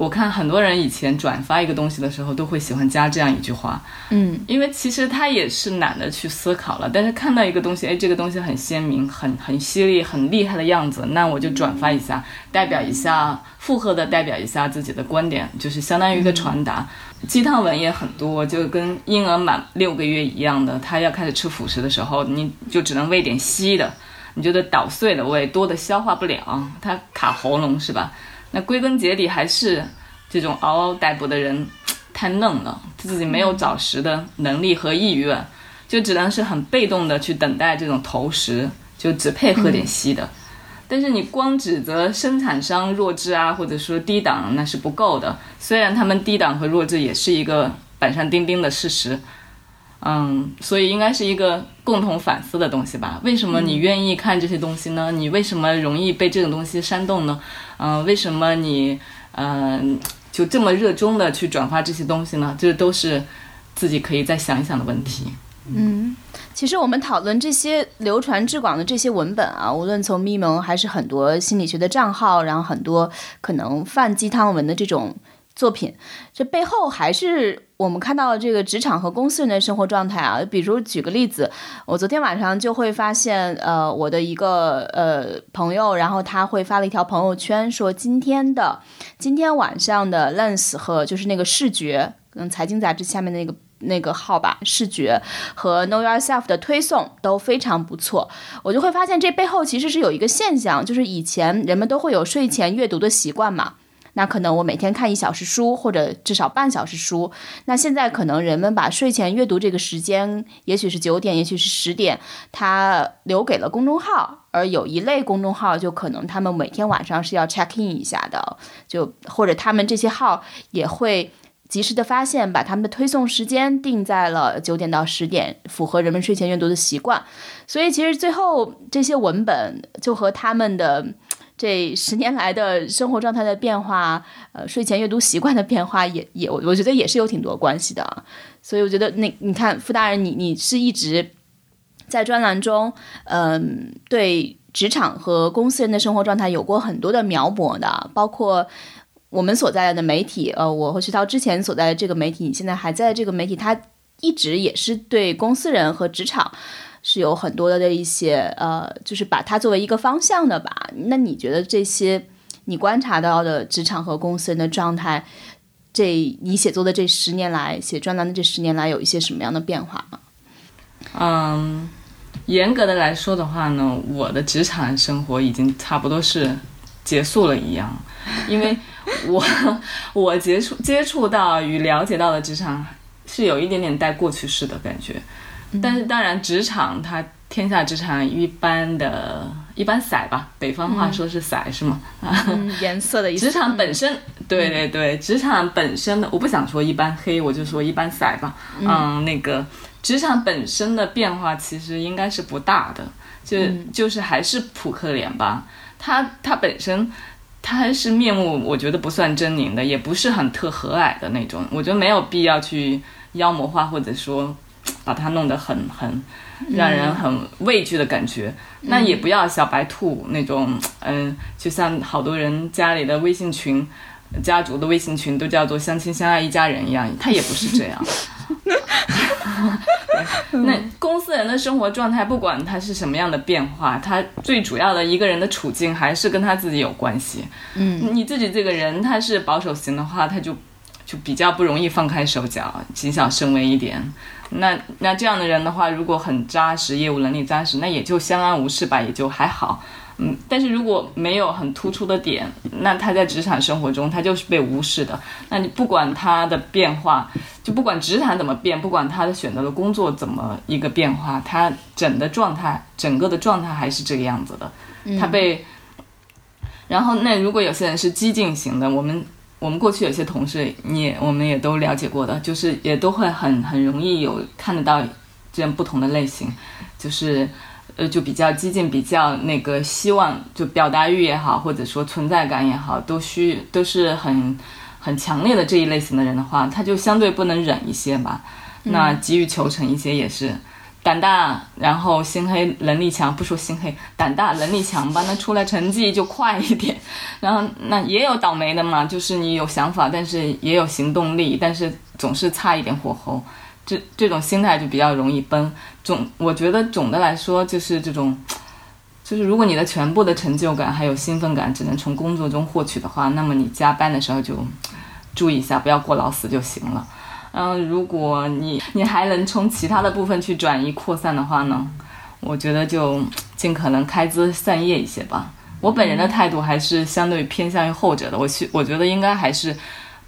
我看很多人以前转发一个东西的时候，都会喜欢加这样一句话，嗯，因为其实他也是懒得去思考了。但是看到一个东西，哎，这个东西很鲜明、很很犀利、很厉害的样子，那我就转发一下，代表一下，附和的代表一下自己的观点，就是相当于一个传达。鸡汤文也很多，就跟婴儿满六个月一样的，他要开始吃辅食的时候，你就只能喂点稀的，你觉得捣碎了喂，多的消化不了，它卡喉咙是吧？那归根结底还是这种嗷嗷待哺的人太嫩了，自己没有找食的能力和意愿，就只能是很被动的去等待这种投食，就只配喝点稀的。但是你光指责生产商弱智啊，或者说低档，那是不够的。虽然他们低档和弱智也是一个板上钉钉的事实，嗯，所以应该是一个共同反思的东西吧？为什么你愿意看这些东西呢？你为什么容易被这种东西煽动呢？嗯，为什么你嗯就这么热衷的去转发这些东西呢？这都是自己可以再想一想的问题。嗯，其实我们讨论这些流传至广的这些文本啊，无论从咪蒙还是很多心理学的账号，然后很多可能泛鸡汤文的这种作品，这背后还是我们看到这个职场和公司人的生活状态啊。比如举个例子，我昨天晚上就会发现，呃，我的一个呃朋友，然后他会发了一条朋友圈，说今天的今天晚上的 Lens 和就是那个视觉，嗯，财经杂志下面那个。那个号吧，视觉和 Know Yourself 的推送都非常不错，我就会发现这背后其实是有一个现象，就是以前人们都会有睡前阅读的习惯嘛，那可能我每天看一小时书或者至少半小时书，那现在可能人们把睡前阅读这个时间，也许是九点，也许是十点，他留给了公众号，而有一类公众号就可能他们每天晚上是要 check in 一下的，就或者他们这些号也会。及时的发现，把他们的推送时间定在了九点到十点，符合人们睡前阅读的习惯。所以，其实最后这些文本就和他们的这十年来的生活状态的变化，呃，睡前阅读习惯的变化，也也我我觉得也是有挺多关系的。所以，我觉得那你看，傅大人，你你是一直在专栏中，嗯，对职场和公司人的生活状态有过很多的描摹的，包括。我们所在的媒体，呃，我和徐涛之前所在的这个媒体，你现在还在这个媒体，它一直也是对公司人和职场是有很多的一些，呃，就是把它作为一个方向的吧。那你觉得这些你观察到的职场和公司人的状态，这你写作的这十年来，写专栏的这十年来，有一些什么样的变化吗？嗯，严格的来说的话呢，我的职场生活已经差不多是结束了一样，因为。我我接触接触到与了解到的职场是有一点点带过去式的感觉，但是当然职场它天下职场一般的一般色吧，北方话说是色是吗？啊 [LAUGHS] 颜色的意思。职场本身，对对对，职场本身的我不想说一般黑，我就说一般色吧。嗯，那个职场本身的变化其实应该是不大的，就就是还是扑克脸吧，它它本身。他是面目，我觉得不算狰狞的，也不是很特和蔼的那种。我觉得没有必要去妖魔化，或者说把它弄得很很让人很畏惧的感觉。那也不要小白兔那种，嗯，就像好多人家里的微信群、家族的微信群都叫做相亲相爱一家人一样，他也不是这样。[LAUGHS] 那公司人的生活状态，不管他是什么样的变化，他最主要的一个人的处境还是跟他自己有关系。嗯，你自己这个人他是保守型的话，他就就比较不容易放开手脚，谨小慎微一点。那那这样的人的话，如果很扎实，业务能力扎实，那也就相安无事吧，也就还好。嗯，但是如果没有很突出的点，那他在职场生活中他就是被无视的。那你不管他的变化，就不管职场怎么变，不管他的选择的工作怎么一个变化，他整的状态，整个的状态还是这个样子的。他被，然后那如果有些人是激进型的，我们我们过去有些同事，你也我们也都了解过的，就是也都会很很容易有看得到这样不同的类型，就是呃就比较激进，比较那个希望就表达欲也好，或者说存在感也好，都需都是很很强烈的这一类型的人的话，他就相对不能忍一些吧，那急于求成一些也是。胆大，然后心黑，能力强，不说心黑，胆大能力强吧，那出来成绩就快一点。然后那也有倒霉的嘛，就是你有想法，但是也有行动力，但是总是差一点火候，这这种心态就比较容易崩。总我觉得总的来说就是这种，就是如果你的全部的成就感还有兴奋感只能从工作中获取的话，那么你加班的时候就注意一下，不要过劳死就行了。嗯，如果你你还能从其他的部分去转移扩散的话呢，我觉得就尽可能开枝散叶一些吧。我本人的态度还是相对偏向于后者的。我去，我觉得应该还是，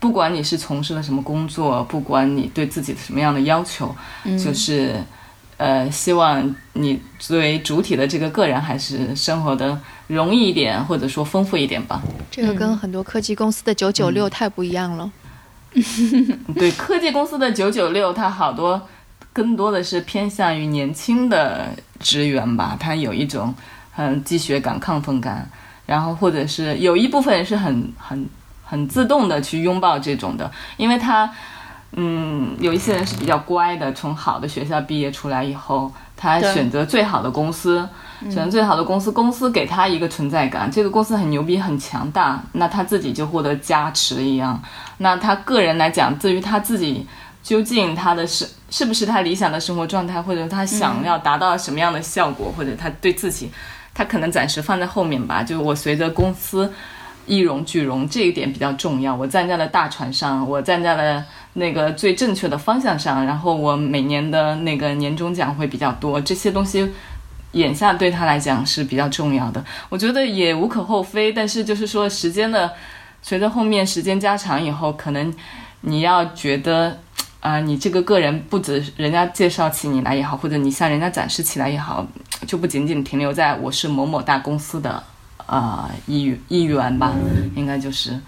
不管你是从事了什么工作，不管你对自己的什么样的要求，就是呃，希望你作为主体的这个个人，还是生活的容易一点，或者说丰富一点吧。这个跟很多科技公司的九九六太不一样了。[LAUGHS] 对科技公司的九九六，它好多更多的是偏向于年轻的职员吧，他有一种很积雪感、亢奋感，然后或者是有一部分人是很很很自动的去拥抱这种的，因为他嗯有一些人是比较乖的，从好的学校毕业出来以后，他选择最好的公司。选择最好的公司，公司给他一个存在感，这个公司很牛逼、很强大，那他自己就获得加持一样。那他个人来讲，至于他自己究竟他的是是不是他理想的生活状态，或者他想要达到什么样的效果，或者他对自己，他可能暂时放在后面吧。就我随着公司一荣俱荣，这一点比较重要。我站在了大船上，我站在了那个最正确的方向上，然后我每年的那个年终奖会比较多，这些东西。眼下对他来讲是比较重要的，我觉得也无可厚非。但是就是说，时间的随着后面时间加长以后，可能你要觉得啊，你这个个人不止人家介绍起你来也好，或者你向人家展示起来也好，就不仅仅停留在我是某某大公司的啊一一员吧，应该就是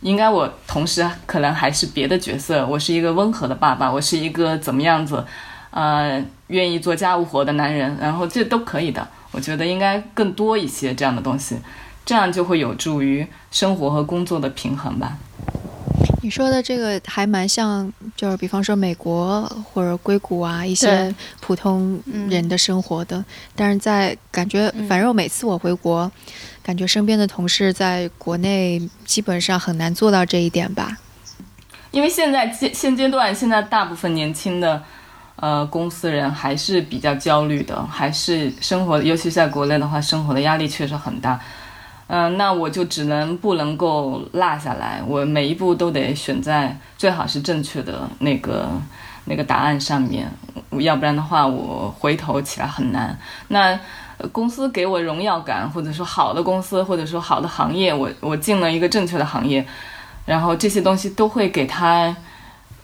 应该我同时可能还是别的角色，我是一个温和的爸爸，我是一个怎么样子。呃，愿意做家务活的男人，然后这都可以的。我觉得应该更多一些这样的东西，这样就会有助于生活和工作的平衡吧。你说的这个还蛮像，就是比方说美国或者硅谷啊一些普通人的生活的。但是在感觉，反正每次我回国，感觉身边的同事在国内基本上很难做到这一点吧。因为现在现现阶段，现在大部分年轻的。呃，公司人还是比较焦虑的，还是生活，尤其在国内的话，生活的压力确实很大。嗯，那我就只能不能够落下来，我每一步都得选在最好是正确的那个那个答案上面，要不然的话，我回头起来很难。那公司给我荣耀感，或者说好的公司，或者说好的行业，我我进了一个正确的行业，然后这些东西都会给他。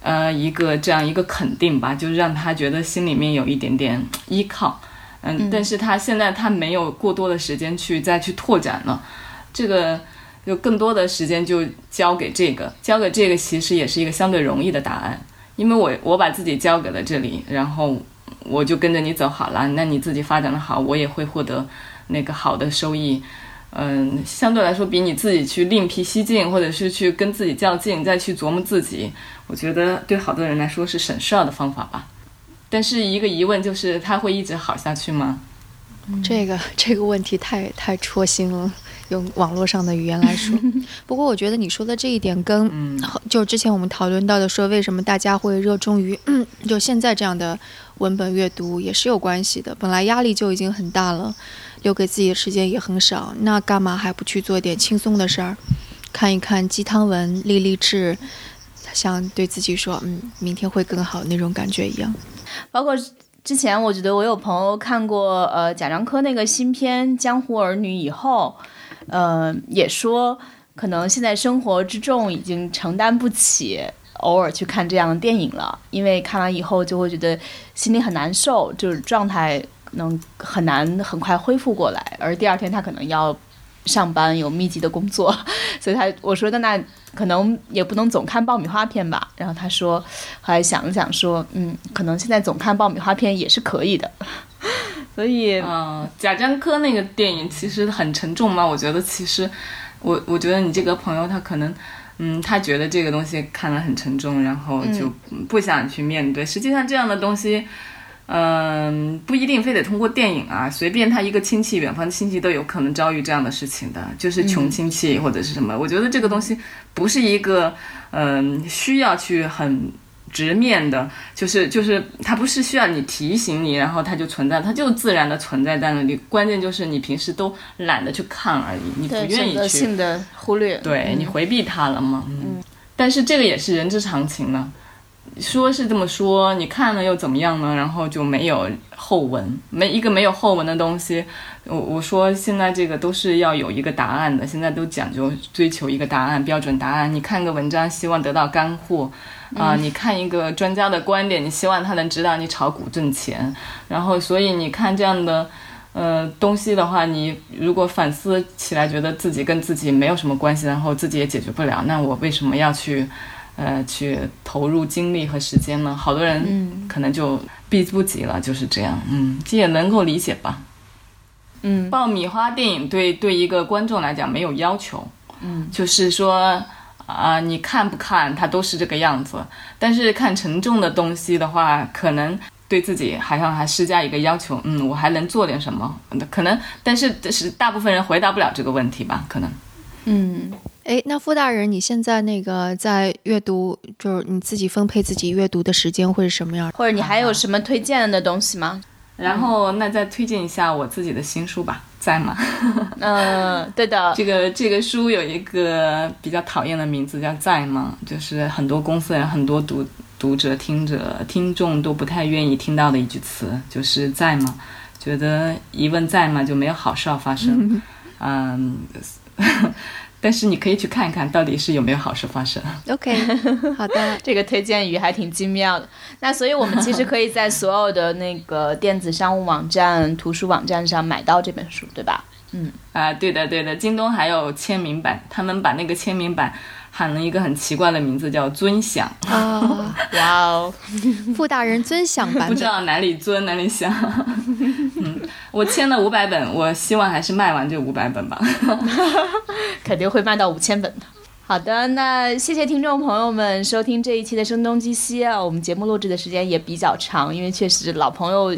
呃，一个这样一个肯定吧，就是让他觉得心里面有一点点 [TSK] 依靠，嗯，但是他现在他没有过多的时间去再去拓展了，这个就更多的时间就交给这个，交给这个其实也是一个相对容易的答案，因为我我把自己交给了这里，然后我就跟着你走好了，那你自己发展的好，我也会获得那个好的收益。嗯，相对来说，比你自己去另辟蹊径，或者是去跟自己较劲，再去琢磨自己，我觉得对好多人来说是省事儿的方法吧。但是一个疑问就是，他会一直好下去吗？这个 [LAUGHS] 这个问题太太戳心了，用网络上的语言来说。[LAUGHS] 不过我觉得你说的这一点跟就之前我们讨论到的说，为什么大家会热衷于就现在这样的文本阅读也是有关系的。本来压力就已经很大了。留给自己的时间也很少，那干嘛还不去做点轻松的事儿？看一看鸡汤文、励励志，像对自己说“嗯，明天会更好”那种感觉一样。包括之前，我觉得我有朋友看过呃贾樟柯那个新片《江湖儿女》以后，呃，也说可能现在生活之重已经承担不起偶尔去看这样的电影了，因为看完以后就会觉得心里很难受，就是状态。能很难很快恢复过来，而第二天他可能要上班，有密集的工作，所以他我说的那可能也不能总看爆米花片吧。然后他说，后来想了想说，嗯，可能现在总看爆米花片也是可以的。[LAUGHS] 所以，嗯，贾樟柯那个电影其实很沉重嘛。我觉得其实，我我觉得你这个朋友他可能，嗯，他觉得这个东西看了很沉重，然后就不想去面对。实际上这样的东西。嗯，不一定非得通过电影啊，随便他一个亲戚，远方亲戚都有可能遭遇这样的事情的，就是穷亲戚或者是什么。我觉得这个东西不是一个，嗯，需要去很直面的，就是就是它不是需要你提醒你，然后它就存在，它就自然的存在在那里。关键就是你平时都懒得去看而已，你不愿意去性的忽略，对你回避它了嘛？嗯，但是这个也是人之常情呢。说是这么说，你看了又怎么样呢？然后就没有后文，没一个没有后文的东西。我我说现在这个都是要有一个答案的，现在都讲究追求一个答案，标准答案。你看个文章，希望得到干货啊；你看一个专家的观点，你希望他能指导你炒股挣钱。然后，所以你看这样的呃东西的话，你如果反思起来，觉得自己跟自己没有什么关系，然后自己也解决不了，那我为什么要去？呃，去投入精力和时间呢？好多人可能就避不及了，就是这样。嗯，这也能够理解吧。嗯，爆米花电影对对一个观众来讲没有要求。嗯，就是说啊，你看不看它都是这个样子。但是看沉重的东西的话，可能对自己好像还施加一个要求。嗯，我还能做点什么？可能，但是是大部分人回答不了这个问题吧？可能。嗯。哎，那傅大人，你现在那个在阅读，就是你自己分配自己阅读的时间会是什么样？或者你还有什么推荐的东西吗？然后那再推荐一下我自己的新书吧，在吗？[LAUGHS] 嗯，对的。这个这个书有一个比较讨厌的名字，叫在吗？就是很多公司人、很多读读者、听者、听众都不太愿意听到的一句词，就是在吗？觉得一问在吗，就没有好事发生。[LAUGHS] 嗯。但是你可以去看一看到底是有没有好事发生。OK，好的，[LAUGHS] 这个推荐语还挺精妙的。那所以我们其实可以在所有的那个电子商务网站、图书网站上买到这本书，对吧？嗯，啊，对的，对的，京东还有签名版，他们把那个签名版。喊了一个很奇怪的名字，叫“尊享”。啊，[LAUGHS] 哇哦，[LAUGHS] 傅大人尊享版，不知道哪里尊哪里享。嗯，我签了五百本，我希望还是卖完这五百本吧。[LAUGHS] 肯定会卖到五千本的。好的，那谢谢听众朋友们收听这一期的声东击西啊。我们节目录制的时间也比较长，因为确实老朋友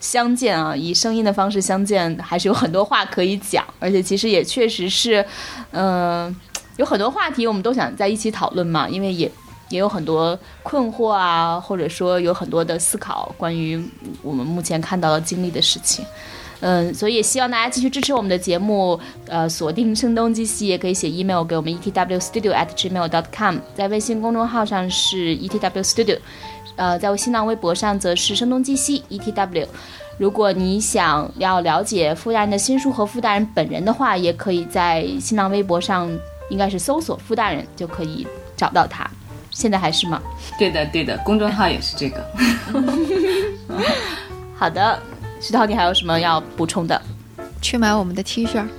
相见啊，以声音的方式相见，还是有很多话可以讲，而且其实也确实是，嗯。有很多话题，我们都想在一起讨论嘛，因为也也有很多困惑啊，或者说有很多的思考，关于我们目前看到的经历的事情，嗯，所以也希望大家继续支持我们的节目，呃，锁定声东击西，也可以写 email 给我们 etwstudio at gmail dot com，在微信公众号上是 etwstudio，呃，在新浪微博上则是声东击西 etw。如果你想要了解傅大人的新书和傅大人本人的话，也可以在新浪微博上。应该是搜索“傅大人”就可以找到他，现在还是吗？对的，对的，公众号也是这个。[LAUGHS] 好的，徐涛，你还有什么要补充的？去买我们的 T 恤。[LAUGHS]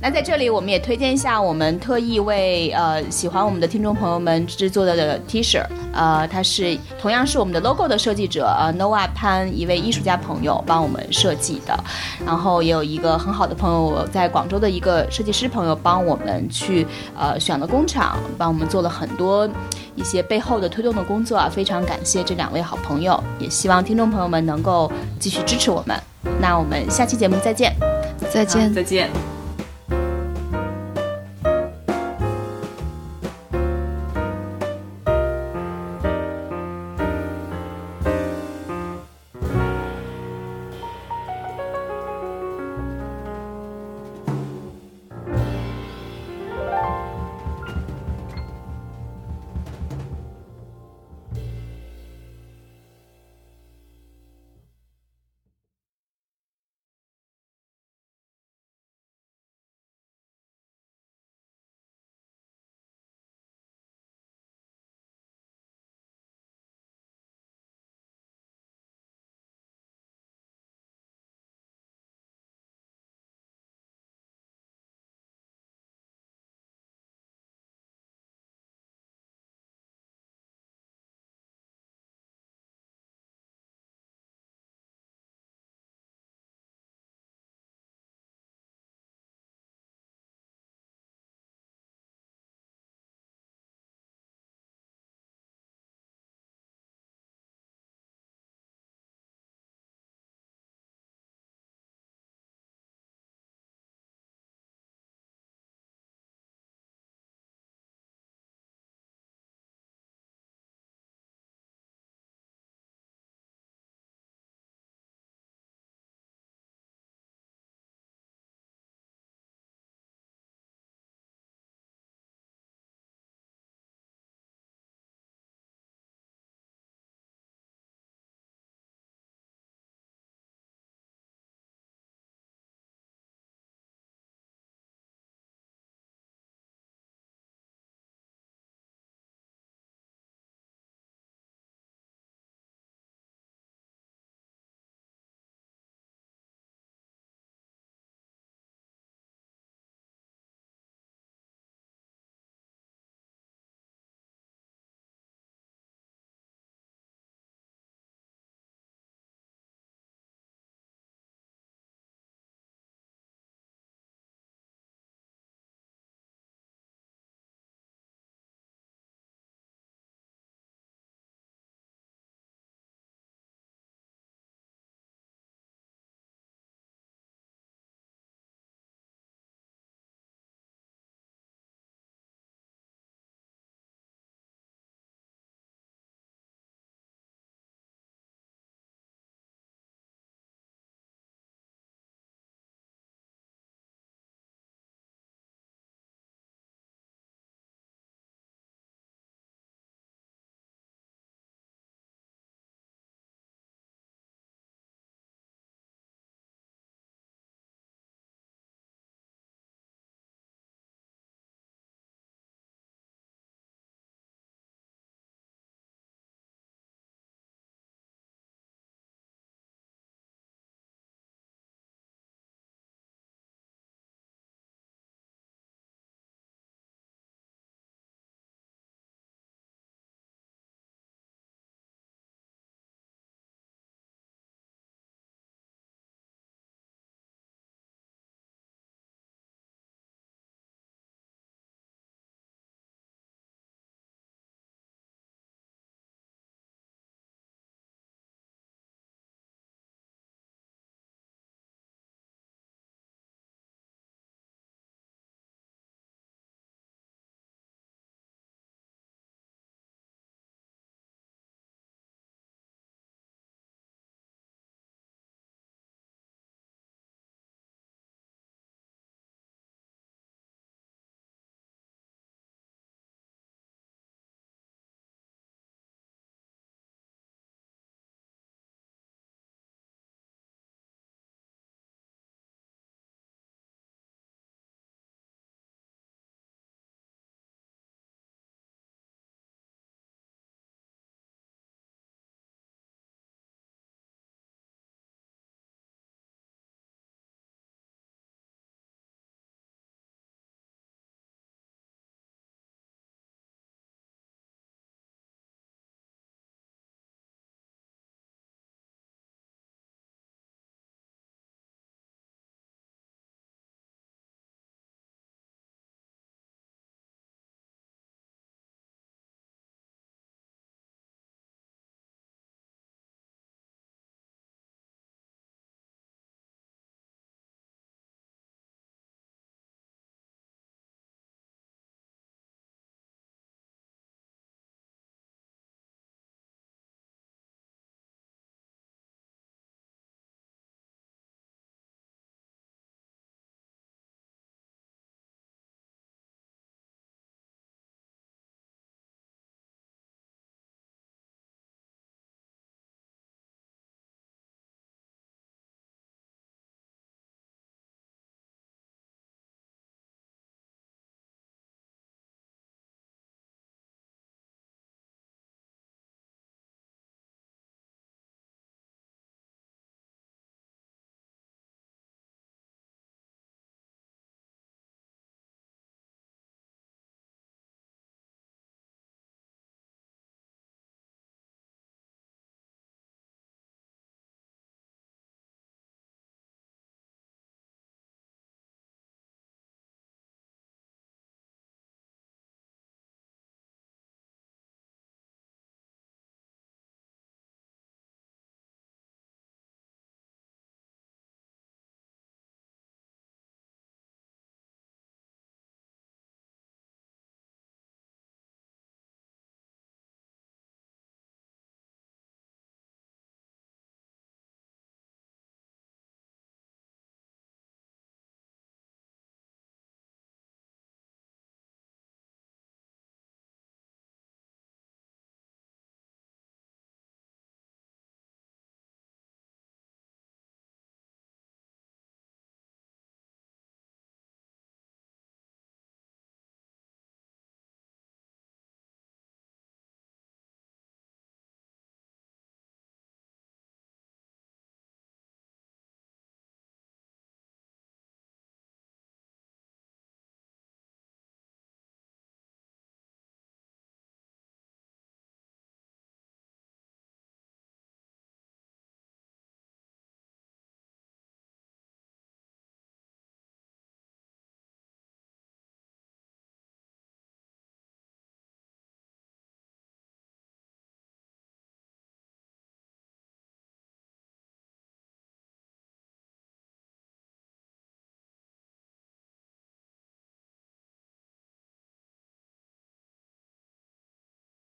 那在这里，我们也推荐一下我们特意为呃喜欢我们的听众朋友们制作的 T 恤。呃，它是同样是我们的 logo 的设计者呃 Noah 潘一位艺术家朋友帮我们设计的。然后也有一个很好的朋友在广州的一个设计师朋友帮我们去呃选了工厂，帮我们做了很多一些背后的推动的工作啊。非常感谢这两位好朋友，也希望听众朋友们能够继续支持我们。那我们下期节目再见，再见，再见。